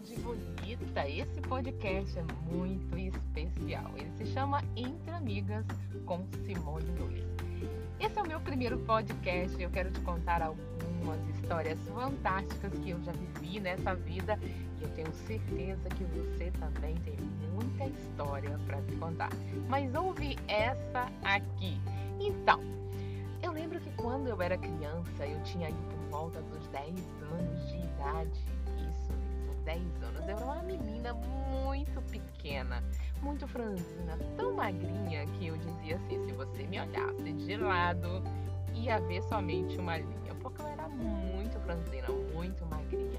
De Bonita. Esse podcast é muito especial. Ele se chama Entre Amigas com Simone Nunes. Esse é o meu primeiro podcast. Eu quero te contar algumas histórias fantásticas que eu já vivi nessa vida e eu tenho certeza que você também tem muita história para te contar. Mas ouve essa aqui. Então, eu lembro que quando eu era criança, eu tinha aí por volta dos 10 anos de idade 10 anos. Eu era uma menina muito pequena, muito franzina, tão magrinha que eu dizia assim: se você me olhasse de lado, ia ver somente uma linha, porque eu era muito franzina, muito magrinha.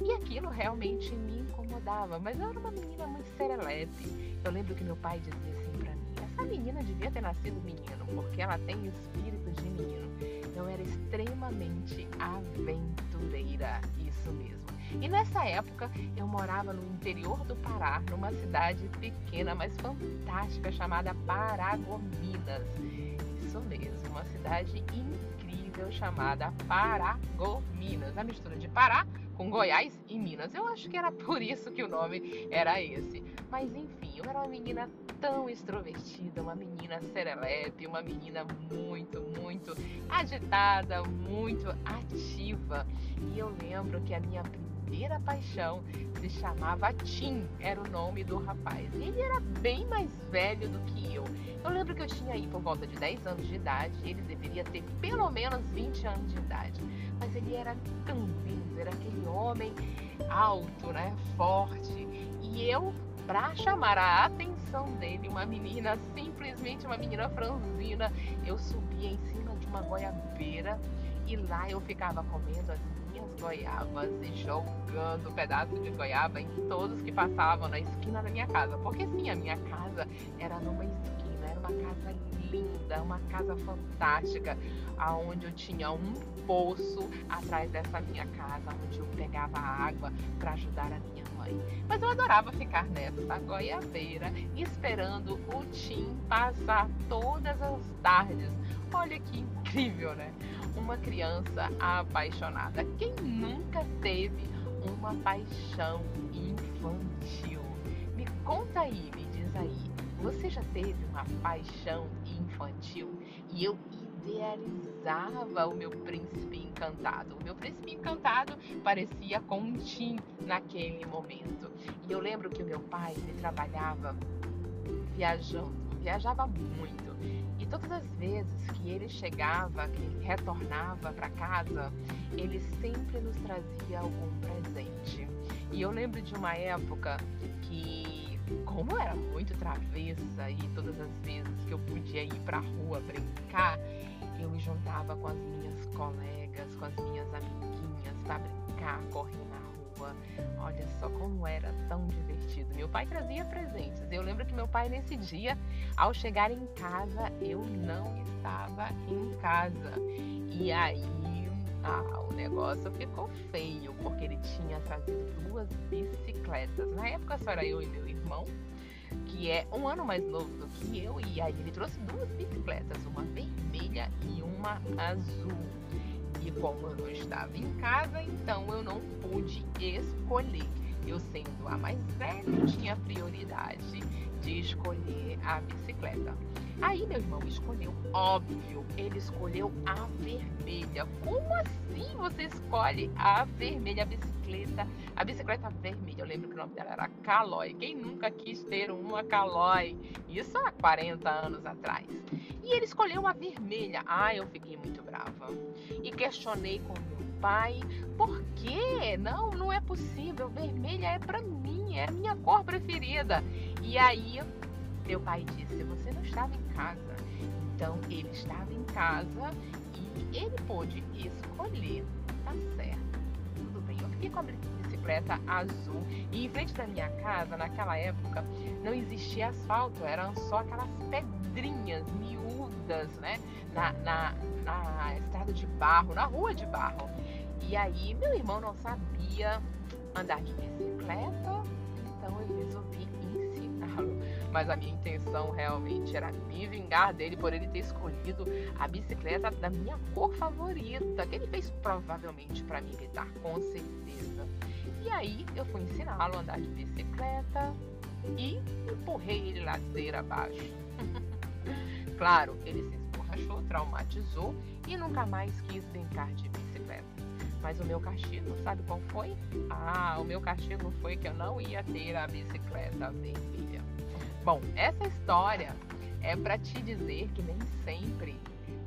E aquilo realmente me incomodava, mas eu era uma menina muito serelepe. Eu lembro que meu pai dizia assim para mim: essa menina devia ter nascido menino, porque ela tem espírito de menino. Eu era extremamente aventureira, isso mesmo. E nessa época eu morava no interior do Pará, numa cidade pequena, mas fantástica, chamada Paragominas. Isso mesmo, uma cidade incrível chamada Paragominas. A mistura de Pará com Goiás e Minas. Eu acho que era por isso que o nome era esse. Mas enfim, eu era uma menina tão extrovertida, uma menina serelepe, uma menina muito, muito agitada, muito ativa. E eu lembro que a minha primeira paixão se chamava Tim, era o nome do rapaz. E ele era bem mais velho do que eu. Eu lembro que eu tinha aí por volta de 10 anos de idade, ele deveria ter pelo menos 20 anos de idade. Mas ele era tão lindo, era aquele homem alto, né, forte. E eu, para chamar a atenção dele, uma menina, simplesmente uma menina franzina, eu subia em cima de uma goiabeira e lá eu ficava comendo as minhas goiabas e jogando pedaço de goiaba em todos que passavam na esquina da minha casa. Porque sim, a minha casa era numa esquina, era uma casa linda, uma casa fantástica, aonde eu tinha um poço atrás dessa minha casa, onde eu pegava água para ajudar a minha mãe. Mas eu adorava ficar nessa goiabeira, esperando o Tim passar todas as tardes. Olha que incrível, né? Uma criança apaixonada. Quem nunca teve uma paixão infantil? Me conta aí, me diz aí. Você já teve uma paixão infantil? E eu idealizava o meu príncipe encantado. O meu príncipe encantado parecia com um Tim naquele momento. E eu lembro que o meu pai trabalhava viajando, viajava muito. As vezes que ele chegava, que retornava para casa, ele sempre nos trazia algum presente. E eu lembro de uma época que, como eu era muito travessa e todas as vezes que eu podia ir para a rua brincar, eu me juntava com as minhas colegas, com as minhas amiguinhas para brincar, correr na rua. Olha só como era tão divertido. Meu pai trazia presentes. Eu lembro que meu pai, nesse dia, ao chegar em casa, eu não estava em casa. E aí, ah, o negócio ficou feio, porque ele tinha trazido duas bicicletas. Na época só era eu e meu irmão, que é um ano mais novo do que eu, e aí ele trouxe duas bicicletas, uma vermelha e uma azul. Como eu não estava em casa, então eu não pude escolher. Eu sendo a mais velha, tinha prioridade de escolher a bicicleta. Aí meu irmão escolheu, óbvio, ele escolheu a vermelha. Como assim você escolhe a vermelha, a bicicleta? A bicicleta vermelha, eu lembro que o nome dela era Calói. Quem nunca quis ter uma Calói? Isso há 40 anos atrás. E ele escolheu a vermelha. Ah, eu fiquei muito brava. E questionei com meu pai, por quê? Não, não é possível. Vermelha é para mim, é a minha cor preferida. E aí meu pai disse: Você não estava em casa. Então ele estava em casa e ele pôde escolher. Tá certo. Tudo bem. Eu fiquei com a bicicleta azul e em frente da minha casa, naquela época, não existia asfalto, eram só aquelas pedrinhas miúdas, né? Na, na, na estrada de barro, na rua de barro. E aí, meu irmão não sabia andar de bicicleta, então eu resolvi ensinar mas a minha intenção realmente era me vingar dele por ele ter escolhido a bicicleta da minha cor favorita, que ele fez provavelmente para me irritar, com certeza. E aí eu fui ensiná-lo a andar de bicicleta e empurrei ele ladeira abaixo. claro, ele se esborrachou, traumatizou e nunca mais quis brincar de bicicleta. Mas o meu castigo, sabe qual foi? Ah, o meu castigo foi que eu não ia ter a bicicleta vermelha. Bom, essa história é para te dizer que nem sempre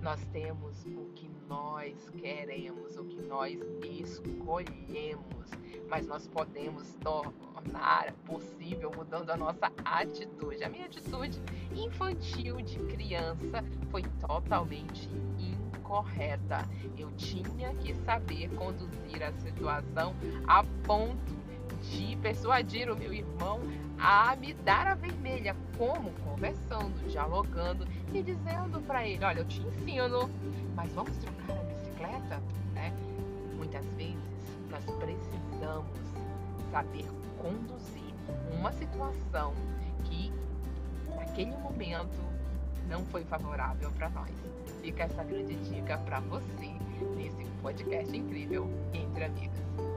nós temos o que nós queremos, o que nós escolhemos, mas nós podemos tornar possível mudando a nossa atitude. A minha atitude infantil de criança foi totalmente incorreta. Eu tinha que saber conduzir a situação a ponto de persuadir o meu irmão a me dar a vermelha, como conversando, dialogando e dizendo para ele: Olha, eu te ensino, mas vamos trocar a bicicleta? Né? Muitas vezes nós precisamos saber conduzir uma situação que, naquele momento, não foi favorável para nós. Fica essa grande dica para você nesse podcast incrível Entre Amigas.